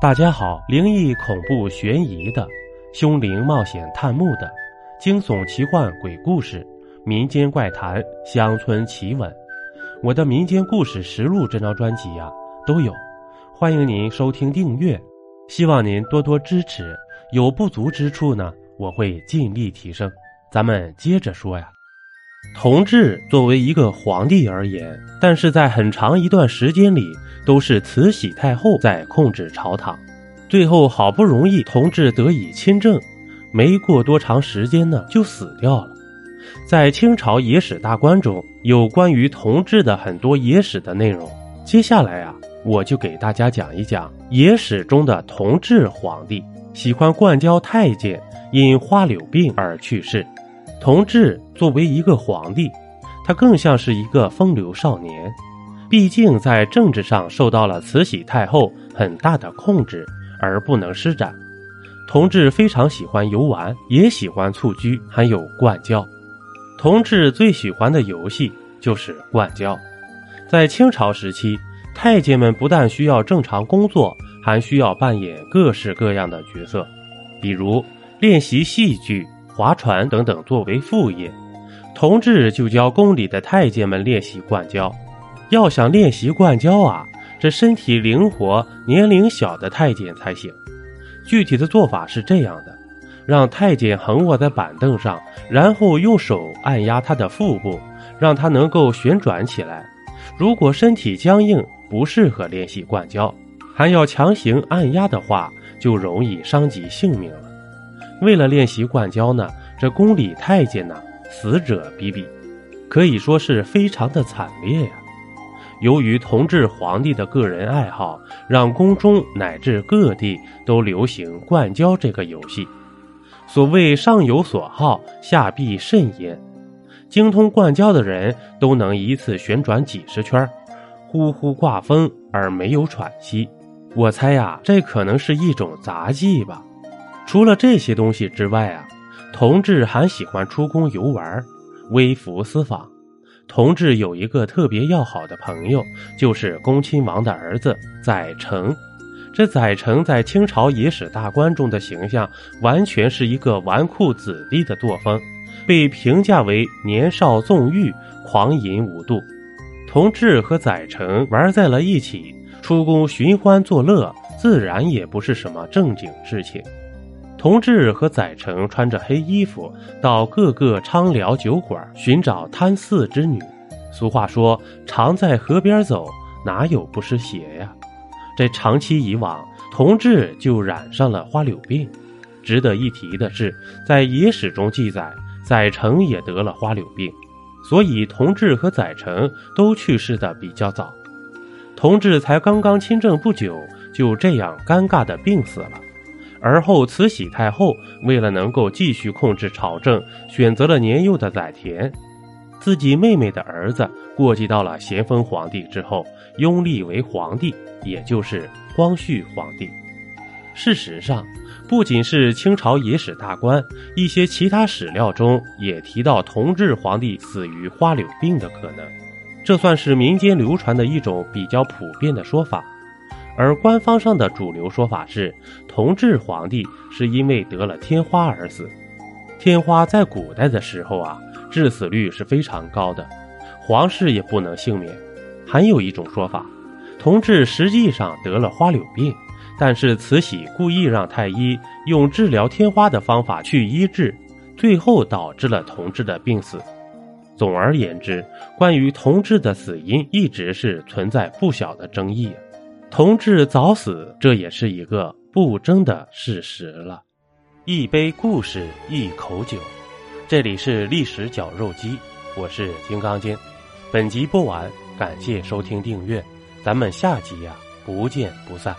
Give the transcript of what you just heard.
大家好，灵异、恐怖、悬疑的，凶灵冒险探墓的，惊悚、奇幻、鬼故事，民间怪谈、乡村奇闻，我的民间故事实录这张专辑呀都有，欢迎您收听订阅，希望您多多支持，有不足之处呢，我会尽力提升。咱们接着说呀，同治作为一个皇帝而言，但是在很长一段时间里。都是慈禧太后在控制朝堂，最后好不容易同治得以亲政，没过多长时间呢就死掉了。在清朝野史大观中有关于同治的很多野史的内容，接下来啊我就给大家讲一讲野史中的同治皇帝喜欢灌浇太监，因花柳病而去世。同治作为一个皇帝，他更像是一个风流少年。毕竟在政治上受到了慈禧太后很大的控制，而不能施展。同治非常喜欢游玩，也喜欢蹴鞠，还有灌胶。同治最喜欢的游戏就是灌胶。在清朝时期，太监们不但需要正常工作，还需要扮演各式各样的角色，比如练习戏剧、划船等等作为副业。同治就教宫里的太监们练习灌胶。要想练习灌胶啊，这身体灵活、年龄小的太监才行。具体的做法是这样的：让太监横卧在板凳上，然后用手按压他的腹部，让他能够旋转起来。如果身体僵硬，不适合练习灌胶，还要强行按压的话，就容易伤及性命了。为了练习灌胶呢，这宫里太监呢，死者比比，可以说是非常的惨烈呀。由于同治皇帝的个人爱好，让宫中乃至各地都流行灌胶这个游戏。所谓上有所好，下必甚焉。精通灌胶的人都能一次旋转几十圈，呼呼挂风而没有喘息。我猜呀，这可能是一种杂技吧。除了这些东西之外啊，同治还喜欢出宫游玩，微服私访。同治有一个特别要好的朋友，就是恭亲王的儿子载诚。这载诚在清朝野史大观中的形象，完全是一个纨绔子弟的作风，被评价为年少纵欲、狂淫无度。同治和载诚玩在了一起，出宫寻欢作乐，自然也不是什么正经事情。同治和载诚穿着黑衣服，到各个昌寮酒馆寻找贪寺之女。俗话说：“常在河边走，哪有不湿鞋呀？”这长期以往，同治就染上了花柳病。值得一提的是，在野史中记载，载诚也得了花柳病，所以同治和载诚都去世的比较早。同治才刚刚亲政不久，就这样尴尬的病死了。而后，慈禧太后为了能够继续控制朝政，选择了年幼的载湉，自己妹妹的儿子过继到了咸丰皇帝之后，拥立为皇帝，也就是光绪皇帝。事实上，不仅是清朝野史大观，一些其他史料中也提到同治皇帝死于花柳病的可能，这算是民间流传的一种比较普遍的说法。而官方上的主流说法是，同治皇帝是因为得了天花而死。天花在古代的时候啊，致死率是非常高的，皇室也不能幸免。还有一种说法，同治实际上得了花柳病，但是慈禧故意让太医用治疗天花的方法去医治，最后导致了同治的病死。总而言之，关于同治的死因一直是存在不小的争议。同志早死，这也是一个不争的事实了。一杯故事，一口酒，这里是历史绞肉机，我是金刚经。本集播完，感谢收听订阅，咱们下集呀，不见不散。